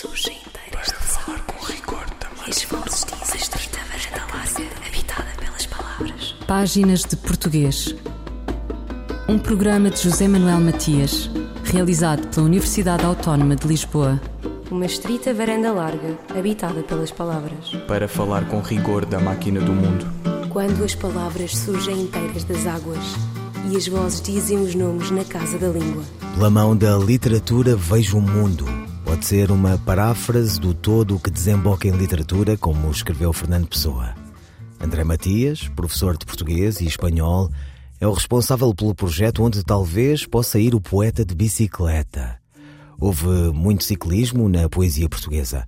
surgem inteiras de falar com rigor também. As vozes dizem estreita varanda larga, habitada pelas palavras. Páginas de Português. Um programa de José Manuel Matias, realizado pela Universidade Autónoma de Lisboa. Uma estrita varanda larga, habitada pelas palavras. Para falar com rigor da máquina do mundo. Quando as palavras surgem inteiras das águas e as vozes dizem os nomes na casa da língua. Pela mão da literatura vejo o mundo. Pode ser uma paráfrase do todo o que desemboca em literatura, como escreveu Fernando Pessoa. André Matias, professor de português e espanhol, é o responsável pelo projeto onde talvez possa ir o poeta de bicicleta. Houve muito ciclismo na poesia portuguesa.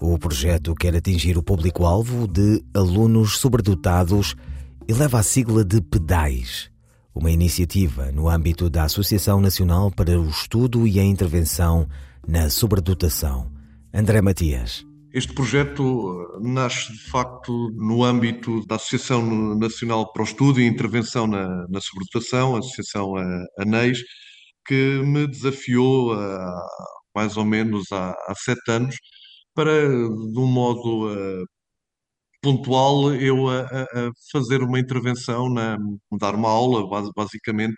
O projeto quer atingir o público-alvo de alunos sobredotados e leva a sigla de PEDAIS, uma iniciativa no âmbito da Associação Nacional para o Estudo e a Intervenção na Sobredotação. André Matias. Este projeto nasce, de facto, no âmbito da Associação Nacional para o Estudo e Intervenção na, na Sobredotação, a Associação ANEIS, que me desafiou há mais ou menos há, há sete anos para, de um modo uh, pontual, eu a, a, fazer uma intervenção, na, dar uma aula, basicamente,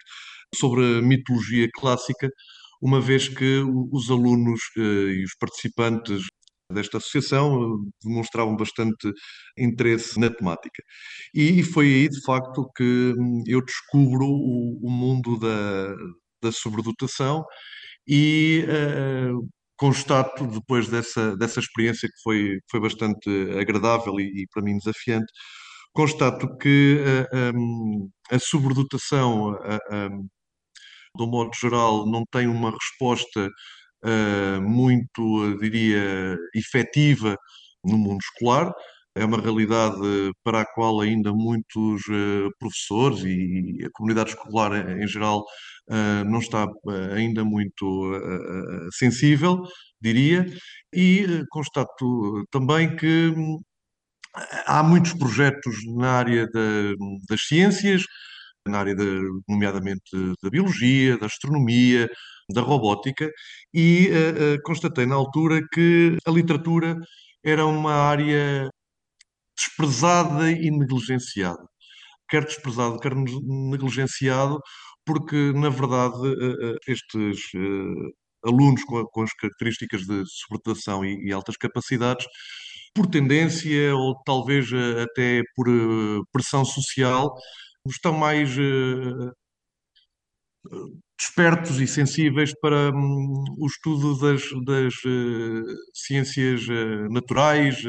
sobre a mitologia clássica, uma vez que os alunos uh, e os participantes desta associação demonstravam bastante interesse na temática. E foi aí, de facto, que hum, eu descubro o, mundo da, da sobredotação e uh, constato, depois dessa, dessa experiência que foi, foi bastante agradável e, e para mim desafiante, constato que uh, eh, um, a sobredotação, uh, um, de um modo geral, não tem uma resposta uh, muito, diria, efetiva no mundo escolar. É uma realidade para a qual ainda muitos professores e a comunidade escolar em geral uh, não está uh, ainda muito uh, sensível, diria, e constato também que hum, há muitos projetos na área da, das ciências, na área, de, nomeadamente, da biologia, da astronomia, da robótica, e constatei na altura que a literatura era uma área desprezada e negligenciada. Quer desprezado, quer negligenciado, porque, na verdade, eh, estes eh, alunos com as características de sobredotação e altas capacidades, por tendência ou talvez até por pressão social, estão mais despertos e sensíveis para hum, o estudo das, das ciências naturais,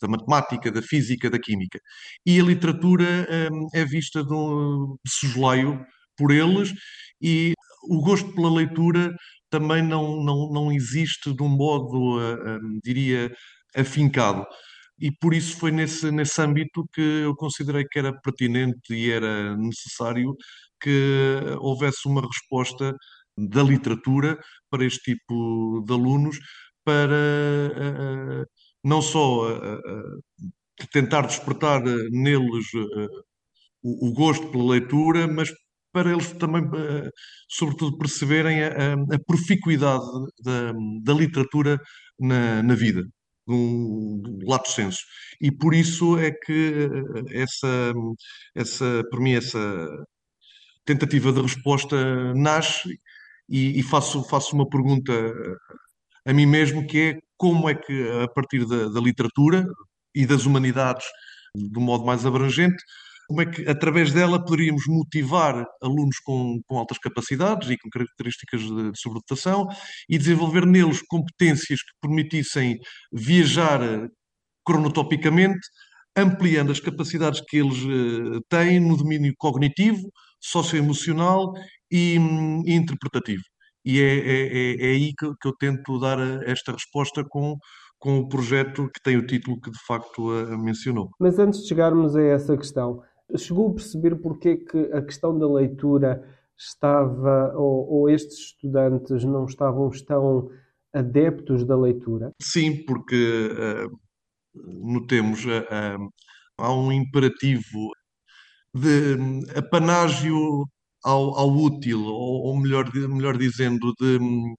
da matemática, da física, da química. E a literatura hum, é vista de, um, de soslaio por eles e o gosto pela leitura também não, não, não existe de um modo, uh, diria, afincado. E por isso foi nesse, nesse âmbito que eu considerei que era pertinente e era necessário que houvesse uma resposta da literatura para este tipo de alunos, para uh, não só tentar despertar neles o, o gosto pela leitura, mas para eles também, sobretudo, perceberem a, a proficuidade da, da literatura na, na vida, do lato senso. E por isso é que eh, essa, essa, para mim, essa tentativa de resposta nasce e, e faço, faço uma pergunta a mim mesmo, que é como é que, a partir da, da literatura e das humanidades, de um modo mais abrangente, como é que, através dela, poderíamos motivar alunos com, com altas capacidades e com características de, sobredotação e desenvolver neles competências que permitissem viajar eh, cronotopicamente, ampliando as capacidades que eles uh, têm no domínio cognitivo, socioemocional e, um, e interpretativo. E é, é, é, é aí que, que, eu tento dar eh, esta resposta com, com o projeto que tem o título que de facto a mencionou. Mas antes de chegarmos a essa questão, chegou a perceber porque é que a questão da leitura estava, ou, ou estes estudantes não estavam tão adeptos da leitura? Sim, porque uh, notemos, uh, há um imperativo de apanágio ao, ao útil, ou, ou melhor, melhor dizendo, de um,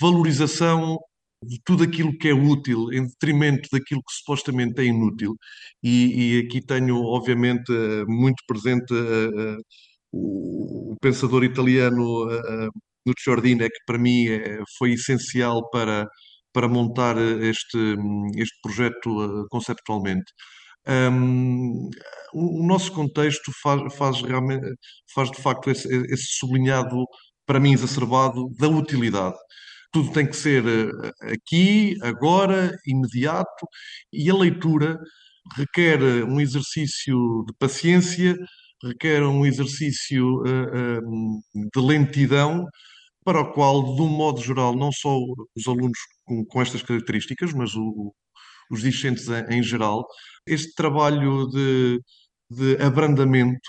valorização de tudo aquilo que é útil em detrimento daquilo que supostamente é inútil. E, e aqui tenho, obviamente, eh, muito presente uh, uh, o, pensador italiano uh, que para mim é, foi essencial para, para montar este, este projeto conceptualmente. Um, o, nosso contexto faz, faz, realmente, faz de facto esse, esse sublinhado, para mim exacerbado, da utilidade tudo tem que ser eh, aqui, agora, imediato, e a leitura requer eh, um exercício de paciência, requer um exercício uh, de lentidão, para o qual, de um modo geral, não só os alunos com, com estas características, mas o, os discentes em, em, geral, este trabalho de, de abrandamento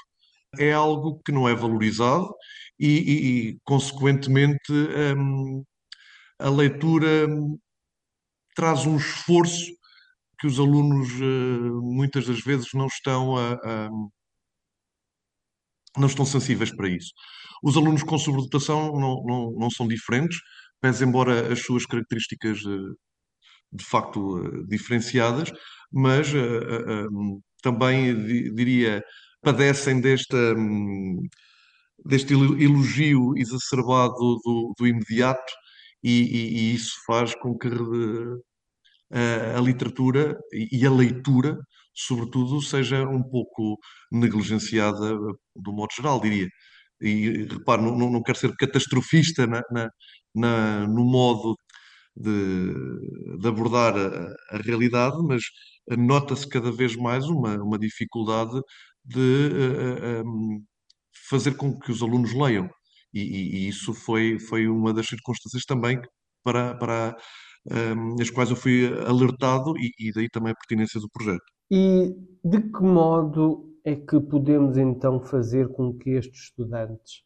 é algo que não é valorizado e, e, e consequentemente, um, a leitura traz um esforço que os alunos eh, muitas das vezes não estão a, a, não estão sensíveis para isso. Os alunos com sobredotação não, não, não são diferentes, pese embora as suas características eh, de facto eh, diferenciadas, mas também diria padecem desta deste elogio exacerbado do, do imediato e, e, e isso faz com que a, a literatura e a leitura, sobretudo, seja um pouco negligenciada do modo geral, diria. E repare, não, não quero ser catastrofista na, na, na no modo de, de abordar a, a, realidade, mas nota-se cada vez mais uma, uma dificuldade de uh, um, fazer com que os alunos leiam. E, e, e, isso foi, foi uma das circunstâncias também para, para um, as quais eu fui alertado e, e daí também a pertinência do projeto. E de que modo é que podemos então fazer com que estes estudantes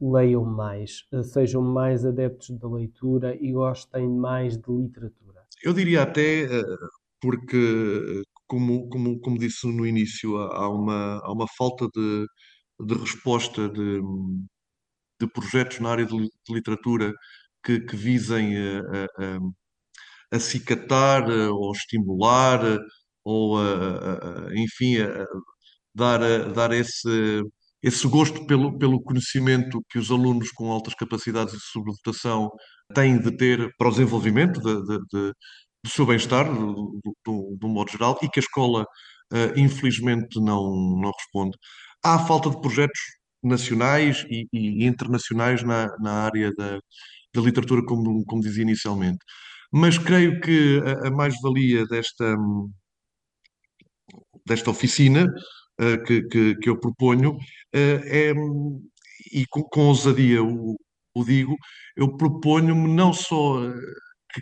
leiam mais, sejam mais adeptos da leitura e gostem mais de literatura? Eu diria até eh, porque, como, como, como disse no início, há uma, há uma falta de, de resposta de, de projetos na área de literatura que, que visem a, a, a acicatar ou estimular ou, enfim, dar, dar esse, esse gosto pelo, pelo conhecimento que os alunos com altas capacidades de sobredotação têm de ter para o desenvolvimento de, de, de, do seu bem-estar, do, do, do, modo geral, e que a escola, infelizmente, não, não responde. Há falta de projetos nacionais e, e internacionais na, na área da, da literatura, como, como dizia inicialmente. Mas creio que a, a mais-valia desta, desta oficina uh, que, que, que, eu proponho uh, é, e com, com ousadia o, o digo, eu proponho-me não só uh,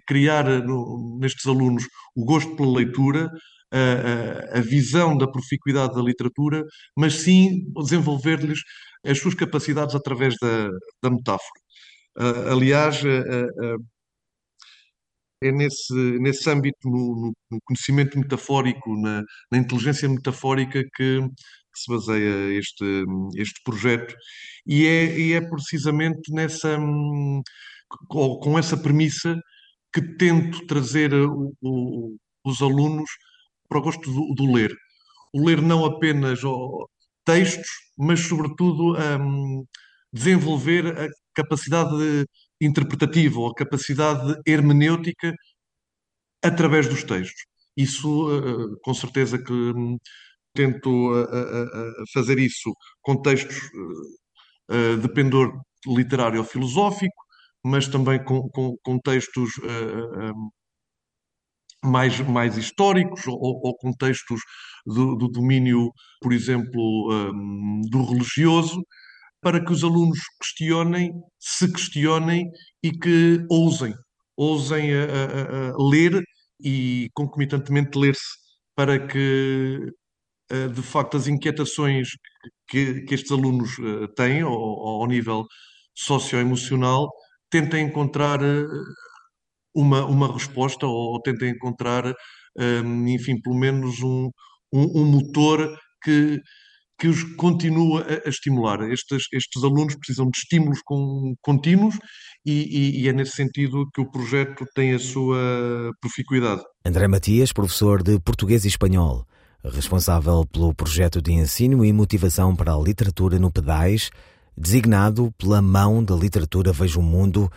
criar no, nestes alunos o gosto pela leitura, a, a, a visão da proficuidade da literatura, mas sim desenvolver-lhes as suas capacidades através da, da metáfora. Uh, aliás, uh, uh, é nesse, nesse âmbito, no, no conhecimento metafórico, na, na inteligência metafórica, que, que, se baseia este, este projeto. E é, e é precisamente nessa, com, com essa premissa que tento trazer o, o, os alunos para o gosto do, do, ler. O ler não apenas textos, mas, sobretudo, um, desenvolver a capacidade interpretativa ou a capacidade hermenêutica através dos textos. Isso, uh, com certeza que um, tento uh, fazer isso com textos de pendor literário ou filosófico, mas também com, com, com textos um, mais, mais históricos ou, ou contextos do, do, domínio, por exemplo, um, do religioso, para que os alunos questionem, se questionem e que ousem, ousem a, a, a ler e concomitantemente ler-se para que de facto as inquietações que, que estes alunos têm ao, ao nível socioemocional tentem encontrar uma, uma resposta ou, ou tentem encontrar, um, enfim, pelo menos um, um, um motor que, que os continua a, a estimular. Estes, estes, alunos precisam de estímulos com, contínuos e, e, e, é nesse sentido que o projeto tem a sua proficuidade. André Matias, professor de português e espanhol, responsável pelo projeto de ensino e motivação para a literatura no Pedais, designado pela mão da literatura Veja o Mundo,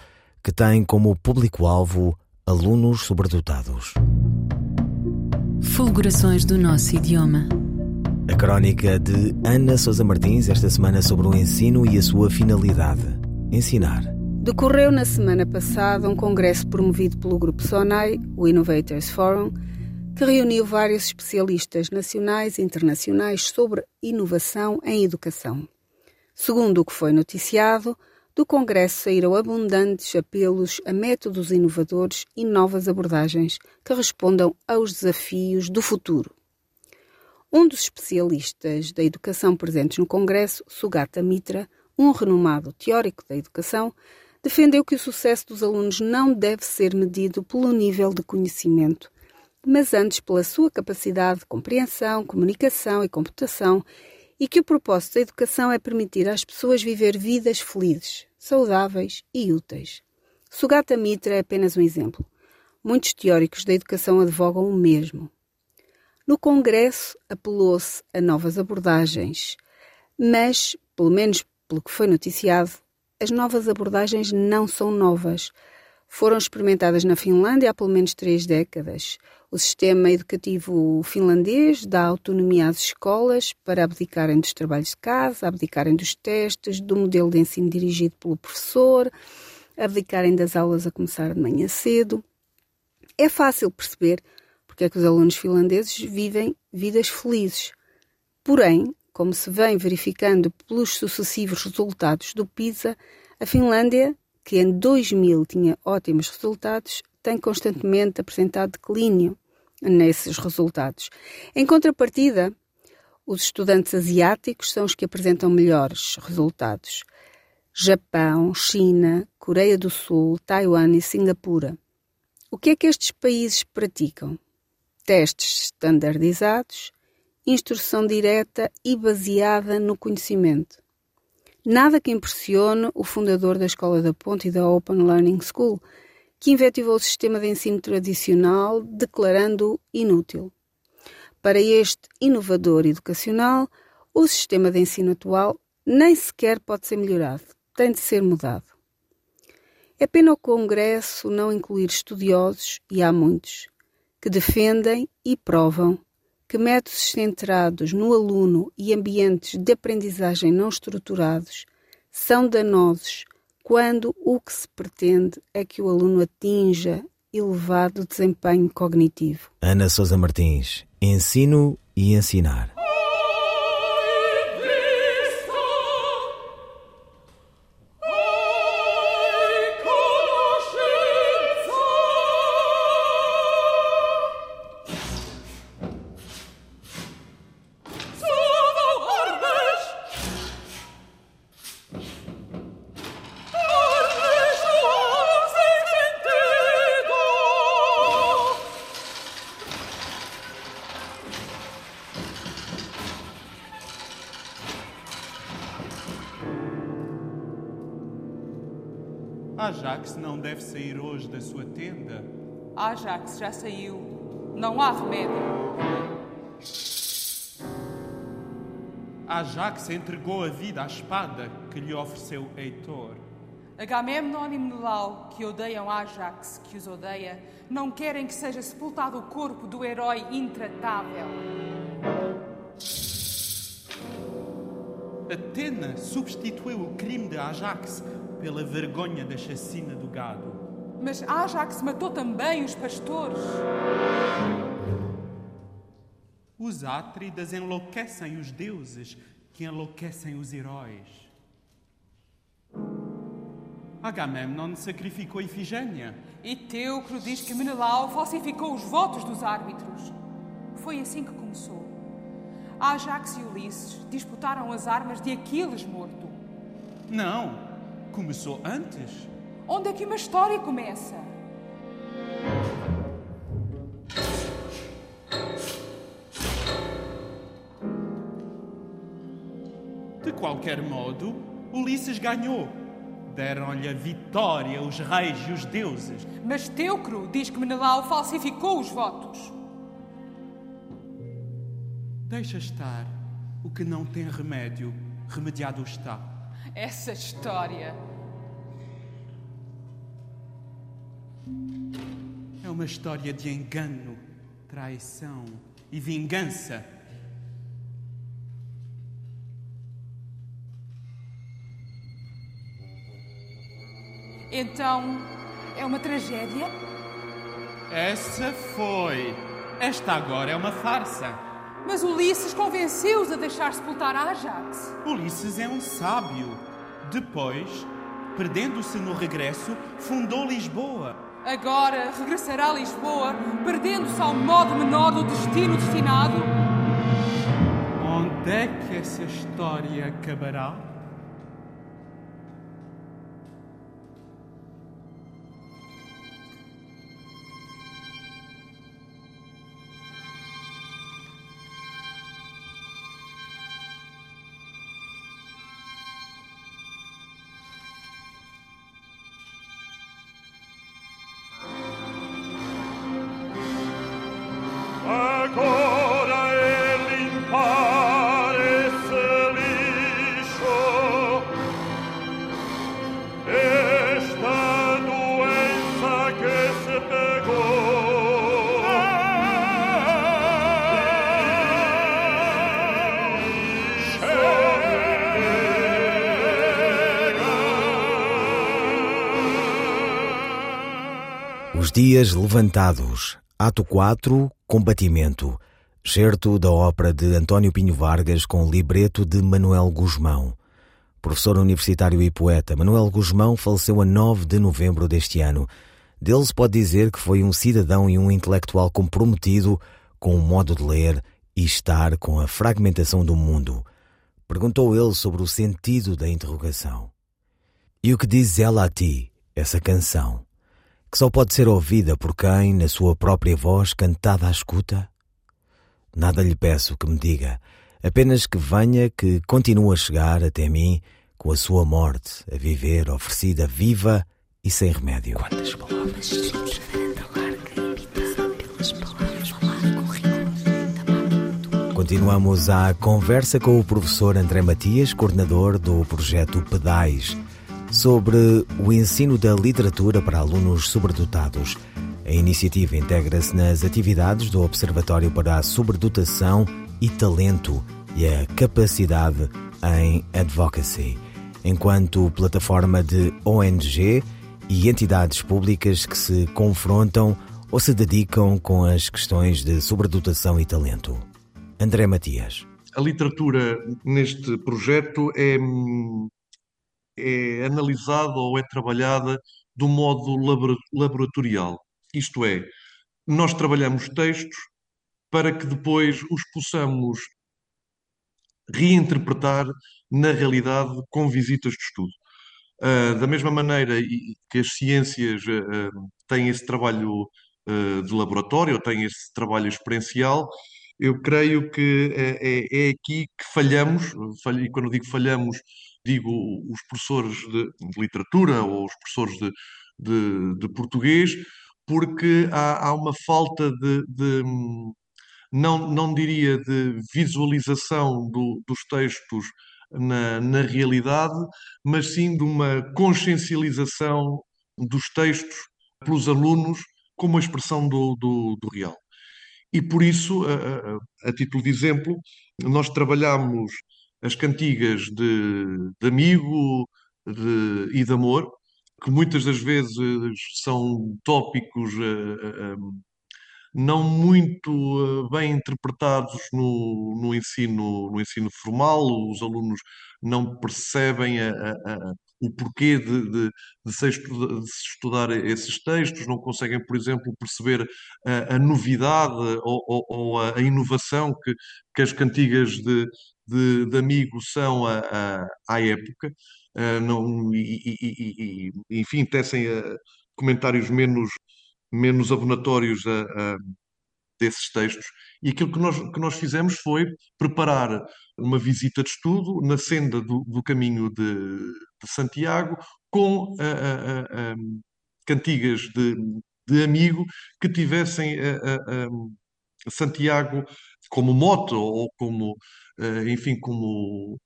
que tem como público-alvo alunos sobredotados. Fulgurações do nosso idioma. A crónica de Ana Sousa Martins esta semana sobre o ensino e a sua finalidade: ensinar. Decorreu na semana passada um congresso promovido pelo Grupo SONAI, o Innovators Forum, que reuniu vários especialistas nacionais e internacionais sobre inovação em educação. Segundo o que foi noticiado, do Congresso saíram abundantes apelos a métodos inovadores e novas abordagens que respondam aos desafios do futuro. Um dos especialistas da educação presentes no Congresso, Sugata Mitra, um renomado teórico da educação, defendeu que o sucesso dos alunos não deve ser medido pelo nível de conhecimento, mas antes pela sua capacidade de compreensão, comunicação e computação e que o propósito da educação é permitir às pessoas viver vidas felizes, saudáveis e úteis. Sugata Mitra é apenas um exemplo. Muitos teóricos da educação advogam o mesmo. No Congresso, apelou-se a novas abordagens, mas, pelo menos pelo que foi noticiado, as novas abordagens não são novas. Foram experimentadas na Finlândia há pelo menos três décadas. O sistema educativo finlandês dá autonomia às escolas para abdicarem dos trabalhos de casa, abdicarem dos testes, do modelo de ensino dirigido pelo professor, abdicarem das aulas a começar de manhã cedo. É fácil perceber porque é que os alunos finlandeses vivem vidas felizes. Porém, como se vem verificando pelos sucessivos resultados do PISA, a Finlândia, que em 2000 tinha ótimos resultados, tem constantemente apresentado declínio nesses resultados. Em contrapartida, os estudantes asiáticos são os que apresentam melhores resultados. Japão, China, Coreia do Sul, Taiwan e Singapura. O que é que estes países praticam? Testes standardizados, instrução direta e baseada no conhecimento. Nada que impressione o fundador da Escola da Ponte e da Open Learning School, que inventivou o sistema de ensino tradicional, declarando-o inútil. Para este inovador educacional, o sistema de ensino atual nem sequer pode ser melhorado, tem de ser mudado. É pena o Congresso não incluir estudiosos, e há muitos, que defendem e provam que métodos centrados no aluno e ambientes de aprendizagem não estruturados são danosos quando o que se pretende é que o aluno atinja elevado desempenho cognitivo. Ana Sousa Martins, ensino e ensinar. Já saiu. Não há remédio. Ajax entregou a vida à espada que lhe ofereceu Heitor. Agamemnon e Menelau, que odeiam Ajax, que os odeia, não querem que seja sepultado o corpo do herói intratável. Atena substituiu o crime de Ajax pela vergonha da chacina do gado. Mas Ajax matou também os pastores. Os Átridas enlouquecem os deuses que enlouquecem os heróis. Agamemnon sacrificou Ifigênia. E Teucro diz que Menelau falsificou os votos dos árbitros. Foi assim que começou. Ajax e Ulisses disputaram as armas de Aquiles morto. Não, Começou antes? Onde é que uma história começa? qualquer modo, Ulisses ganhou. Deram-lhe a vitória os reis e os deuses. Mas Teucro diz que Menelau falsificou os votos. Deixa estar. O que não tem remédio, remediado está. Essa história. É uma história de engano, traição e vingança. Então, é uma tragédia? Essa foi. Esta agora é uma farsa. Mas Ulisses convenceu-os a deixar sepultar a Ajax. Ulisses é um sábio. Depois, perdendo-se no regresso, fundou Lisboa. Agora regressará a Lisboa, perdendo-se ao modo menor do destino destinado? Onde é que essa história acabará? Os Dias Levantados, Ato 4, Combatimento, certo da ópera de António Pinho Vargas com libreto de Manuel Guzmão. Professor universitário e poeta, Manuel Guzmão faleceu a 9 de novembro deste ano. Dele se pode dizer que foi um cidadão e um intelectual comprometido com o modo de ler e estar com a fragmentação do mundo. Perguntou ele sobre o sentido da interrogação. E o que diz ela a ti, essa canção? Que só pode ser ouvida por quem, na sua própria voz, cantada à escuta? Nada lhe peço que me diga, apenas que venha, que continue a chegar até mim com a sua morte a viver, oferecida viva e sem remédio. Quantas palavras. Continuamos a conversa com o professor André Matias, coordenador do projeto Pedais sobre o ensino da literatura para alunos sobredotados. A iniciativa integra-se nas atividades do Observatório para a Sobredotação e Talento e a Capacidade em Advocacy, enquanto plataforma de ONG e entidades públicas que se confrontam ou se dedicam com as questões de sobredotação e talento. André Matias. A literatura neste projeto é é analisada ou é trabalhada um modo laboratorial. Isto é, nós trabalhamos textos para que depois os possamos reinterpretar na realidade com visitas de estudo. Uh, da mesma maneira que as ciências uh, têm esse trabalho uh, de laboratório, têm esse trabalho experiencial, eu creio que é, é, é aqui que falhamos, e quando digo falhamos, digo os professores de, de literatura ou os professores de, de, de português, porque há, há uma falta de, de, não, não diria de visualização do, dos textos na, na realidade, mas sim de uma consciencialização dos textos pelos alunos como a expressão do, do, do real. E por isso, a, a, a título de exemplo, nós trabalhamos as cantigas de, de amigo de, e de amor, que muitas das vezes são tópicos uh, uh, não muito bem interpretados no, no, ensino, no ensino formal, os alunos não percebem a, a, o porquê de, de, de, se estudar, de, se estudar, esses textos, não conseguem, por exemplo, perceber a, a novidade ou, ou, ou, a inovação que, que as cantigas de, de, amigo são a, a, à época, uh, não, e, e, e, enfim, tecem uh, comentários menos, menos abonatórios a, a, desses textos. E aquilo que nós, que nós fizemos foi preparar uma visita de estudo na senda do, do caminho de, de, Santiago, com a, a, a, cantigas de, de, amigo que tivessem Santiago como moto ou como, enfim, como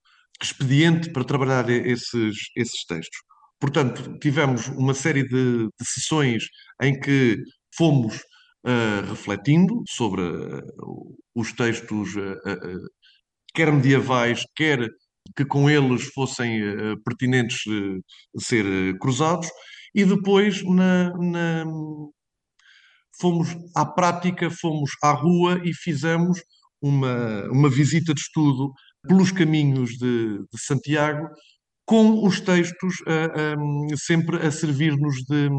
expediente para trabalhar esses, esses textos. Portanto, tivemos uma série de, de sessões em que fomos uh, refletindo sobre uh, os textos, uh, quer medievais, quer que com eles fossem pertinentes ser cruzados, e depois na, na, fomos à prática, fomos à rua e fizemos uma, uma visita de estudo pelos caminhos de, de Santiago, com os textos uh, um, sempre a servir-nos de,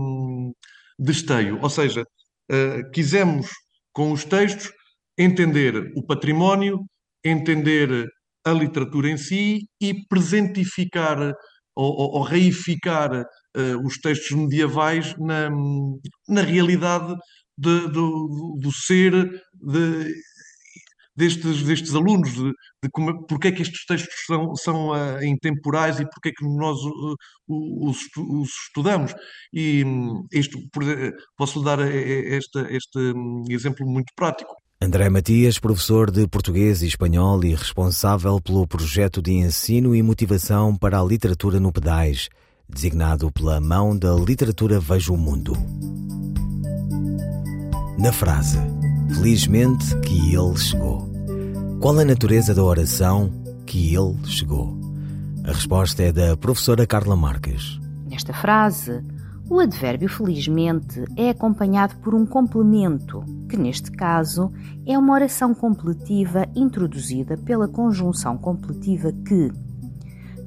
de esteio. Ou seja, uh, quisemos, com os textos, entender o património, entender a literatura em si e presentificar ou, ou, ou reificar uh, os textos medievais na, na realidade de, do, do ser de, destes, destes alunos, de, de como, porque é que estes textos são, são uh, intemporais e porque é que nós uh, os, os, estudamos. E um, isto, posso dar este, este um, exemplo muito prático. André Matias, professor de português e espanhol e responsável pelo projeto de ensino e motivação para a literatura no Pedais, designado pela mão da literatura Veja o Mundo. Na frase Felizmente que ele chegou. Qual a natureza da oração que ele chegou? A resposta é da professora Carla Marques. Nesta frase, o advérbio felizmente é acompanhado por um complemento, que neste caso é uma oração completiva introduzida pela conjunção completiva que.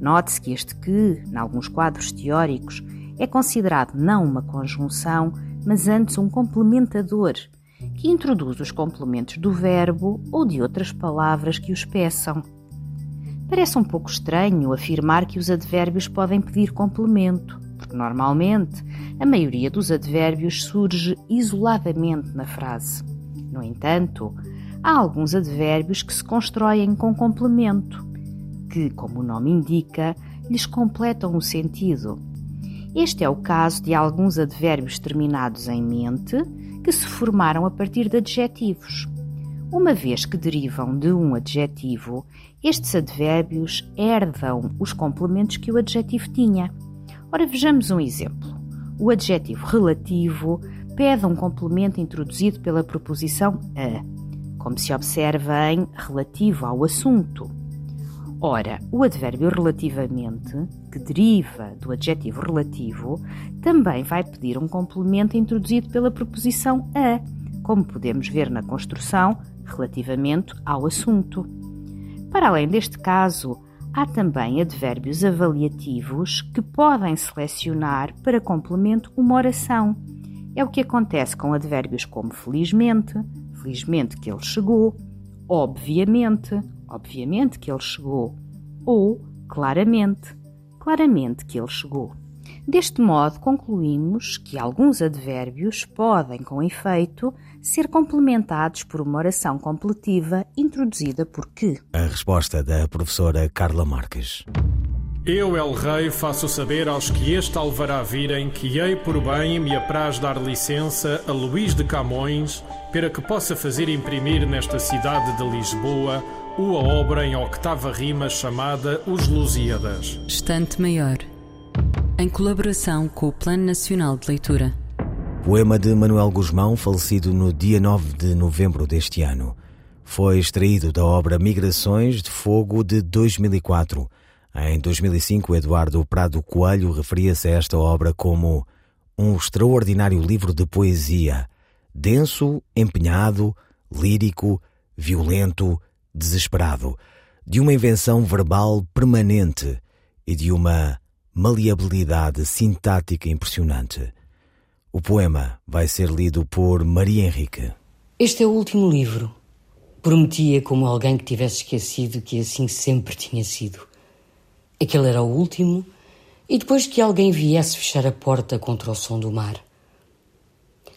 Note-se que este que, em alguns quadros teóricos, é considerado não uma conjunção, mas antes um complementador, que introduz os complementos do verbo ou de outras palavras que os peçam. Parece um pouco estranho afirmar que os advérbios podem pedir complemento, porque normalmente a maioria dos advérbios surge isoladamente na frase. No entanto, há alguns advérbios que se constroem com complemento, que, como o nome indica, lhes completam o sentido. Este é o caso de alguns advérbios terminados em mente que se formaram a partir de adjetivos. Uma vez que derivam de um adjetivo, estes advérbios herdam os complementos que o adjetivo tinha. Ora, vejamos um exemplo. O adjetivo relativo pede um complemento introduzido pela proposição a, como se observa em relativo ao assunto. Ora, o advérbio relativamente, que deriva do adjetivo relativo, também vai pedir um complemento introduzido pela preposição a, como podemos ver na construção relativamente ao assunto. Para além deste caso, há também advérbios avaliativos que podem selecionar para complemento uma oração. É o que acontece com advérbios como felizmente, felizmente que ele chegou, obviamente, obviamente que ele chegou, ou claramente, claramente que ele chegou. Deste modo, concluímos que alguns advérbios podem, com efeito, ser complementados por uma oração completiva introduzida por que. A resposta da professora Carla Marques. Eu, El Rei, faço saber aos que este alvará virem que hei por bem me apraz dar licença a Luís de Camões para que possa fazer imprimir nesta cidade de Lisboa uma obra em octava rima chamada Os Lusíadas. Estante Maior, em colaboração com o Plano Nacional de Leitura. Poema de Manuel Guzmão, falecido no dia 9 de novembro deste ano. Foi extraído da obra Migrações de Fogo de 2004. Em 2005, Eduardo Prado Coelho referia-se a esta obra como um extraordinário livro de poesia, denso, empenhado, lírico, violento, desesperado, de uma invenção verbal permanente e de uma maleabilidade sintática impressionante. O poema vai ser lido por Maria Henrique. Este é o último livro. Prometia como alguém que tivesse esquecido que assim sempre tinha sido. Aquele era o último, e depois que alguém viesse fechar a porta contra o som do mar.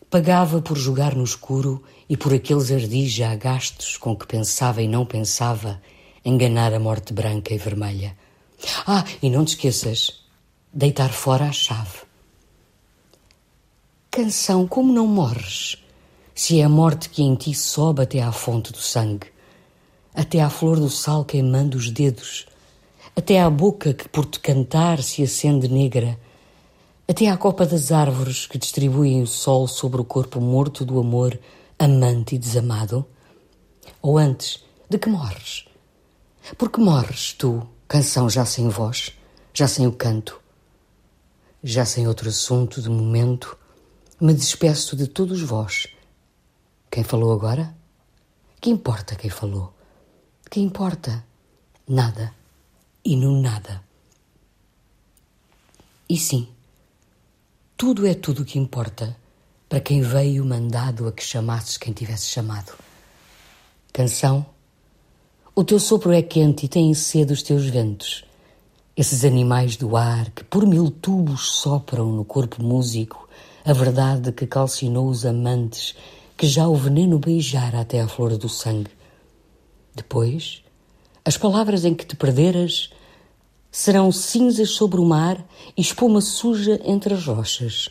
pagava por jogar no escuro e por aqueles ardis já gastos com que pensava e não pensava enganar a morte branca e vermelha. Ah, e não te esqueças, deitar fora a chave. Canção, como não morres? Se é a morte que em ti sobe até à fonte do sangue, até à flor do sal queimando os dedos, até à boca que por te cantar se acende negra, até à copa das árvores que distribuem o sol sobre o corpo morto do amor, amante e desamado? Ou antes, de que morres? Porque morres tu, canção já sem voz, já sem o canto, já sem outro assunto de momento, me despeço de todos vós. Quem falou agora? Que importa quem falou? Que importa? Nada e no nada. E sim, tudo é tudo que importa para quem veio mandado a que chamasses quem tivesse chamado. Canção, o teu sopro é quente e tem sede os teus ventos. Esses animais do ar que por mil tubos sopram no corpo músico a verdade que calcinou os amantes, que já o veneno beijara até a flor do sangue. Depois, as palavras em que te perderas serão cinzas sobre o mar e espuma suja entre as rochas.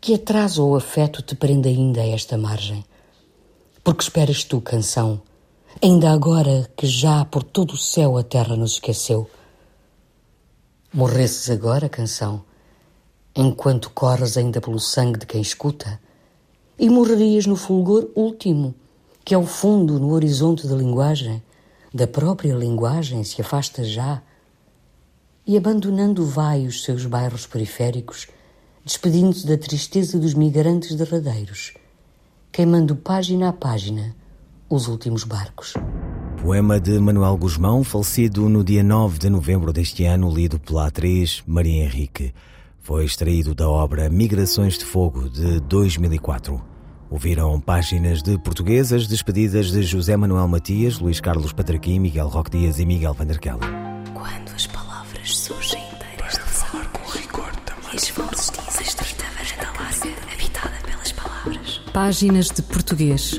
Que atraso ou afeto te prende ainda a esta margem? Porque esperas tu, canção, ainda agora que já por todo o céu a terra nos esqueceu? Morresses agora, canção, enquanto corres ainda pelo sangue de quem escuta, e morrerias no fulgor último, que ao fundo no horizonte da linguagem, da própria linguagem se afasta já, e abandonando vai os seus bairros periféricos, despedindo-se da tristeza dos migrantes derradeiros, queimando página a página os últimos barcos. Poema de Manuel Guzmão, falecido no dia 9 de novembro deste ano, lido pela atriz Maria Henrique. Foi extraído da obra Migrações de Fogo, de 2004. Ouviram páginas de portuguesas despedidas de José Manuel Matias, Luís Carlos Patraquim, Miguel Roque Dias e Miguel Vanderkel. Quando as palavras surgem inteiras de falar com rigor também. E varanda larga, habitada pelas palavras. Páginas de Português.